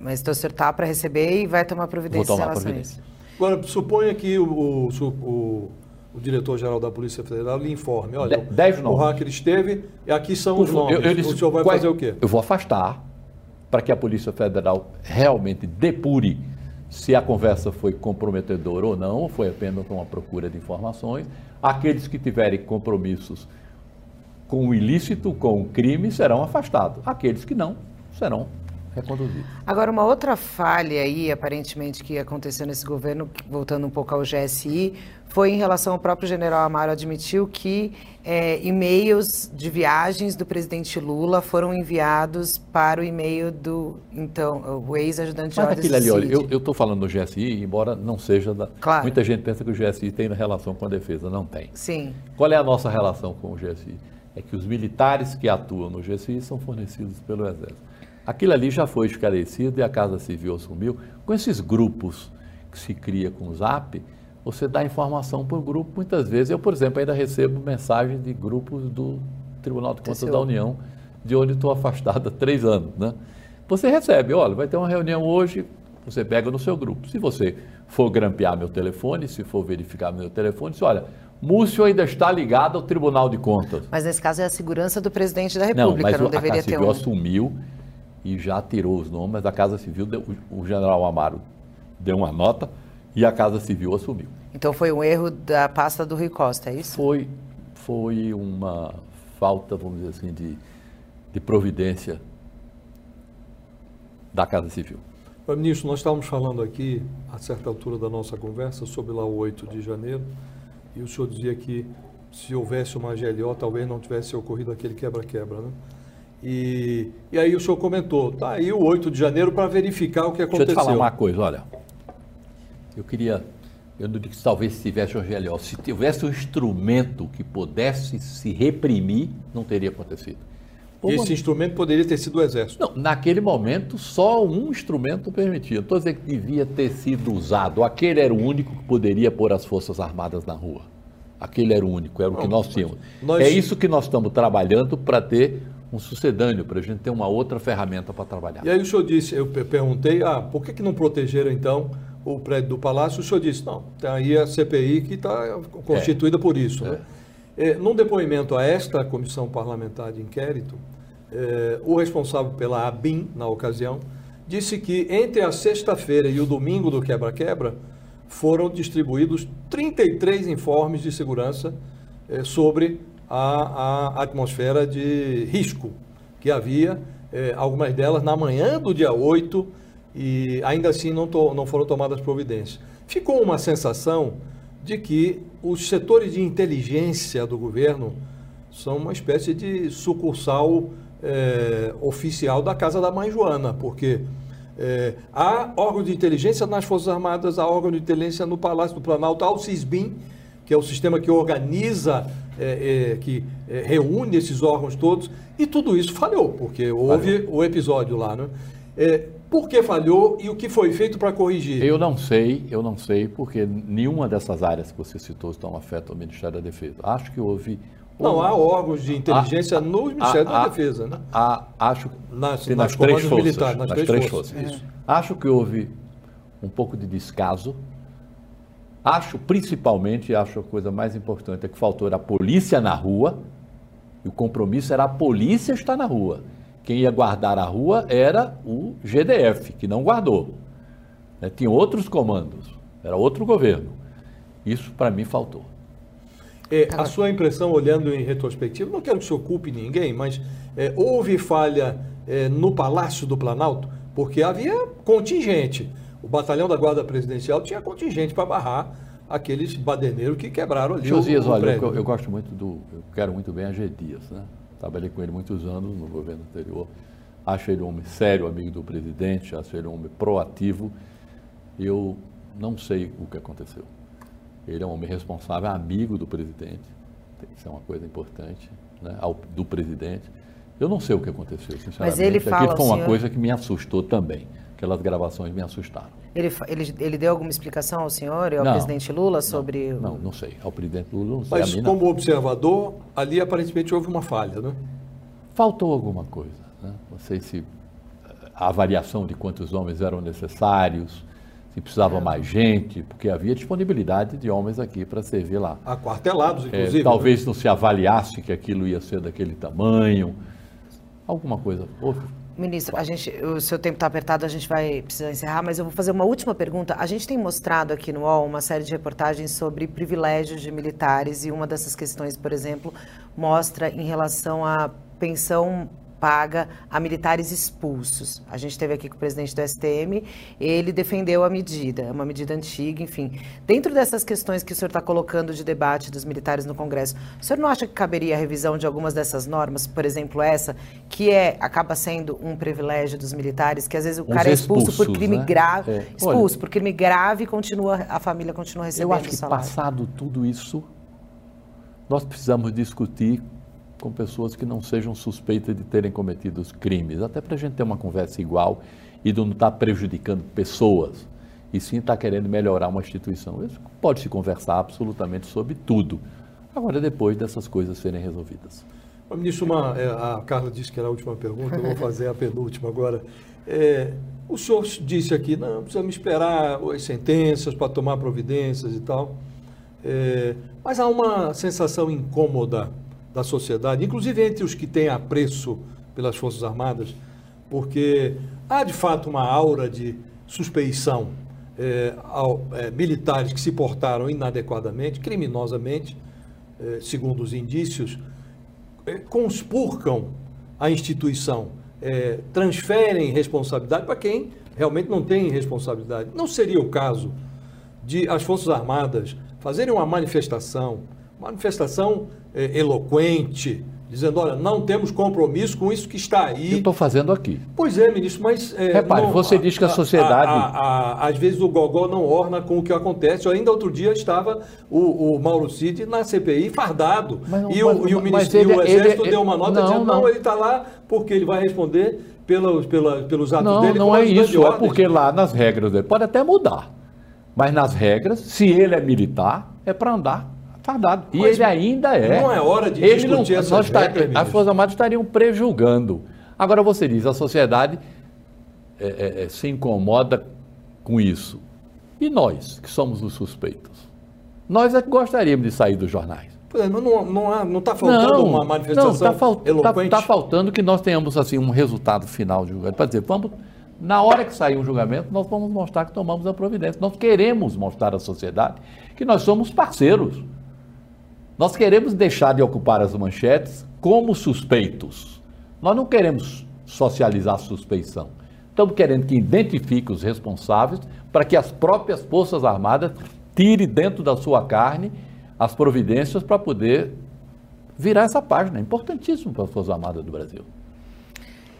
Mas então o senhor está para receber e vai tomar providência Vou tomar providência. Agora, suponha que o, o, o, o diretor-geral da Polícia Federal lhe informe, olha, Dez o hacker esteve e aqui são Por, os nomes. Eu, eu disse, o senhor vai fazer o quê? Eu vou afastar para que a Polícia Federal realmente depure se a conversa foi comprometedora ou não, ou foi apenas uma procura de informações. Aqueles que tiverem compromissos com o ilícito, com o crime, serão afastados. Aqueles que não, serão Agora, uma outra falha aí, aparentemente, que aconteceu nesse governo, voltando um pouco ao GSI, foi em relação ao próprio general Amaro admitiu que é, e-mails de viagens do presidente Lula foram enviados para o e-mail do, então, o ex-ajudante Mas aquilo ali, olha, eu estou falando do GSI, embora não seja da... Claro. Muita gente pensa que o GSI tem relação com a defesa, não tem. Sim. Qual é a nossa relação com o GSI? É que os militares que atuam no GSI são fornecidos pelo Exército. Aquilo ali já foi esclarecido e a Casa Civil assumiu. Com esses grupos que se cria com o ZAP, você dá informação por grupo. Muitas vezes, eu, por exemplo, ainda recebo mensagens de grupos do Tribunal de Contas da União, de onde estou afastado há três anos. Né? Você recebe, olha, vai ter uma reunião hoje, você pega no seu grupo. Se você for grampear meu telefone, se for verificar meu telefone, diz, olha, Múcio ainda está ligado ao Tribunal de Contas. Mas nesse caso é a segurança do presidente da República, não, mas não deveria a Casa ter Civil um... assumiu e já tirou os nomes, mas a Casa Civil, deu, o general Amaro deu uma nota e a Casa Civil assumiu. Então foi um erro da pasta do Rui Costa, é isso? Foi, foi uma falta, vamos dizer assim, de, de providência da Casa Civil. Ministro, nós estávamos falando aqui, a certa altura da nossa conversa, sobre lá o 8 de janeiro, e o senhor dizia que se houvesse uma GLO, talvez não tivesse ocorrido aquele quebra-quebra, né? E, e aí o senhor comentou, tá aí o 8 de janeiro para verificar o que aconteceu. Deixa eu te falar uma coisa, olha. Eu queria, eu não digo que talvez se tivesse um GLO, se tivesse um instrumento que pudesse se reprimir, não teria acontecido. Pô, Esse instrumento poderia ter sido o Exército? Não, naquele momento só um instrumento permitia. Estou dizendo que devia ter sido usado. Aquele era o único que poderia pôr as Forças Armadas na rua. Aquele era o único, era o que nós tínhamos. Nós... É isso que nós estamos trabalhando para ter um sucedâneo, para a gente ter uma outra ferramenta para trabalhar. E aí o senhor disse, eu perguntei, ah, por que, que não protegeram então o prédio do Palácio? O senhor disse, não, tem aí a CPI que está constituída é. por isso. Né? É. Né? É, num depoimento a esta comissão parlamentar de inquérito, é, o responsável pela ABIN, na ocasião, disse que entre a sexta-feira e o domingo do quebra-quebra foram distribuídos 33 informes de segurança é, sobre a, a, atmosfera de risco que havia, é, algumas delas na manhã do dia 8, e ainda assim não, to, não foram tomadas providências. Ficou uma sensação de que os setores de inteligência do governo são uma espécie de sucursal é, oficial da Casa da Mãe Joana, porque é, há órgão de inteligência nas Forças Armadas, há órgão de inteligência no Palácio do Planalto, há o CISBIM, que é o sistema que organiza, é, é que é, reúne esses órgãos todos, e tudo isso falhou, porque houve falhou. o episódio lá. Né? É, por que falhou e o que foi feito para corrigir? Eu não sei, eu não sei, porque nenhuma dessas áreas que você citou estão afeta o Ministério da Defesa. Acho que houve. Não, há órgãos de inteligência no Ministério da Defesa, né? Acho nas, nas, nas três forças. Militares, nas, nas três, três forças. forças. Acho que houve um pouco de descaso. Acho, principalmente, acho a coisa mais importante é que faltou era a polícia na rua. E o compromisso era a polícia estar na rua. Quem ia guardar a rua era o GDF, que não guardou. Né? Tinha outros comandos, era outro governo. Isso, para mim, faltou. É, a sua impressão, olhando em retrospectiva, não quero que se ocupe ninguém, mas é, houve falha é, no Palácio do Planalto? Porque havia contingente. O batalhão da Guarda Presidencial tinha contingente para barrar aqueles badeneiros que quebraram ali. Josias, o, o olha, eu, eu, gosto muito do. Eu quero muito bem a G Dias, né? Trabalhei com ele muitos anos no governo anterior. Acho ele um homem sério, amigo do presidente, acho ele um homem proativo. Eu não sei o que aconteceu. Ele é um homem responsável, amigo do presidente. Isso é uma coisa importante, né? do presidente. Eu não sei o que aconteceu, sinceramente. Mas ele fala, Aquilo foi uma senhor... coisa que me assustou também. Aquelas gravações me assustaram. Ele, ele, ele deu alguma explicação ao senhor e ao não, presidente Lula sobre. Não, não, não, sei. Ao presidente Lula não sei. Mas como não. observador, ali aparentemente houve uma falha, né? Faltou alguma coisa. Né? Não sei se a avaliação de quantos homens eram necessários, se precisava é. mais gente, porque havia disponibilidade de homens aqui para servir lá. Aquartelados, é, inclusive. É, talvez né? não se avaliasse que aquilo ia ser daquele tamanho. Alguma coisa. Houve Ministro, a gente, o seu tempo está apertado, a gente vai precisar encerrar, mas eu vou fazer uma última pergunta. A gente tem mostrado aqui no UOL uma série de reportagens sobre privilégios de militares e uma dessas questões, por exemplo, mostra em relação à pensão paga a militares expulsos. A gente esteve aqui com o presidente do STM, ele defendeu a medida, é uma medida antiga, enfim. Dentro dessas questões que o senhor está colocando de debate dos militares no Congresso, o senhor não acha que caberia a revisão de algumas dessas normas, por exemplo, essa, que é acaba sendo um privilégio dos militares, que às vezes o Uns cara é expulso por crime né? grave, é. expulso Olha, por crime grave e continua, a família continua recebendo Eu acho que salário. passado tudo isso, nós precisamos discutir com pessoas que não sejam suspeitas de terem cometido os crimes, até para a gente ter uma conversa igual e não estar tá prejudicando pessoas, e sim estar tá querendo melhorar uma instituição. Pode-se conversar absolutamente sobre tudo, agora depois dessas coisas serem resolvidas. Ministro, uma, é, a Carla disse que era a última pergunta, eu vou fazer a penúltima agora. É, o senhor disse aqui, não, precisamos esperar as sentenças para tomar providências e tal, é, mas há uma sensação incômoda da sociedade, inclusive entre os que têm apreço pelas Forças Armadas, porque há de fato uma aura de suspeição é, ao, é, militares que se portaram inadequadamente, criminosamente, é, segundo os indícios, conspurcam a instituição, transferem responsabilidade para quem realmente não tem responsabilidade. Não seria o caso de as Forças Armadas fazerem uma manifestação, manifestação é, eloquente, dizendo, olha, não temos compromisso com isso que está aí. Eu estou fazendo aqui. Pois é, ministro, mas... É, Repare, não, você a, diz que a sociedade... A, a, às vezes o gogó não orna com o que acontece. Eu ainda outro dia estava o, o Mauro Cid na CPI fardado. Mas, e, mas, o, e o ministro ele, o Exército ele, deu uma nota não, dizendo, não, não ele está lá porque ele vai responder pelos, pela, pelos atos não, dele. Não, não é isso, é porque lá nas regras dele pode até mudar. Mas nas regras, se ele é militar, é para andar fardado. E Mas ele ainda é. Não é hora de ele discutir não, essas tá, regras, As Forças Armadas estariam prejulgando. Agora você diz, a sociedade é, é, é, se incomoda com isso. E nós, que somos os suspeitos? Nós é que gostaríamos de sair dos jornais. É, não, não, não, não está faltando não, uma manifestação não, tá fal eloquente? Está tá faltando que nós tenhamos assim, um resultado final de julgamento. Para dizer, vamos, na hora que sair o julgamento, nós vamos mostrar que tomamos a providência. Nós queremos mostrar à sociedade que nós somos parceiros. Nós queremos deixar de ocupar as manchetes como suspeitos. Nós não queremos socializar a suspeição. Estamos querendo que identifique os responsáveis para que as próprias Forças Armadas tirem dentro da sua carne as providências para poder virar essa página. É importantíssimo para as Forças Armadas do Brasil.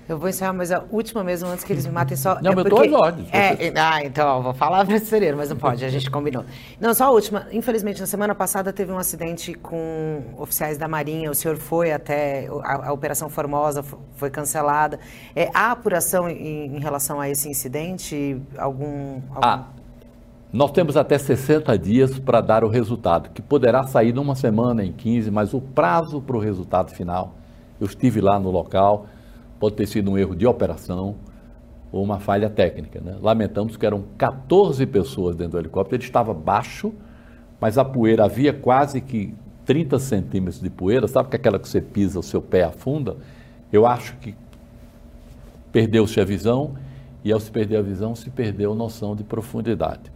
Eu vou encerrar, mas a última mesmo, antes que eles me matem só. Não, é porque... eu tô ordens. É, ah, então, vou falar brasileiro, mas não pode, a gente combinou. Não, só a última. Infelizmente, na semana passada teve um acidente com oficiais da Marinha. O senhor foi até. A, a Operação Formosa foi cancelada. É, há apuração em, em relação a esse incidente? Algum. algum... Ah. Nós temos até 60 dias para dar o resultado, que poderá sair numa semana, em 15, mas o prazo para o resultado final, eu estive lá no local, pode ter sido um erro de operação ou uma falha técnica. Né? Lamentamos que eram 14 pessoas dentro do helicóptero, ele estava baixo, mas a poeira havia quase que 30 centímetros de poeira, sabe que aquela que você pisa, o seu pé afunda? Eu acho que perdeu-se a visão e ao se perder a visão se perdeu a noção de profundidade.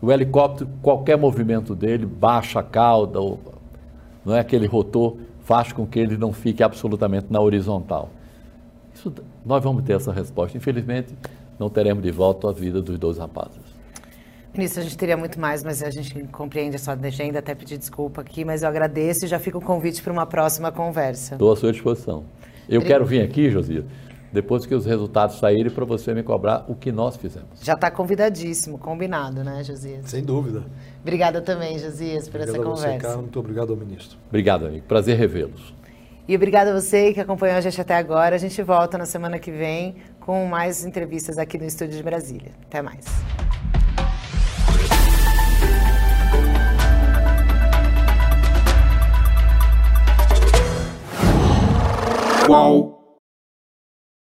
O helicóptero, qualquer movimento dele, baixa a cauda, ou, não é aquele rotor, faz com que ele não fique absolutamente na horizontal. Isso, nós vamos ter essa resposta. Infelizmente, não teremos de volta a vida dos dois rapazes. Ministro, a gente teria muito mais, mas a gente compreende a sua agenda, até pedir desculpa aqui, mas eu agradeço e já fica o convite para uma próxima conversa. Estou à sua disposição. Eu quero vir aqui, Josias, depois que os resultados saírem, para você me cobrar o que nós fizemos. Já está convidadíssimo, combinado, né, Josias? Sem dúvida. Obrigada também, Josias, por obrigado essa conversa. Você, Carlos. Muito obrigado ao ministro. Obrigado, amigo. Prazer revê-los. E obrigada a você que acompanhou a gente até agora. A gente volta na semana que vem com mais entrevistas aqui no estúdio de Brasília. Até mais. Qual?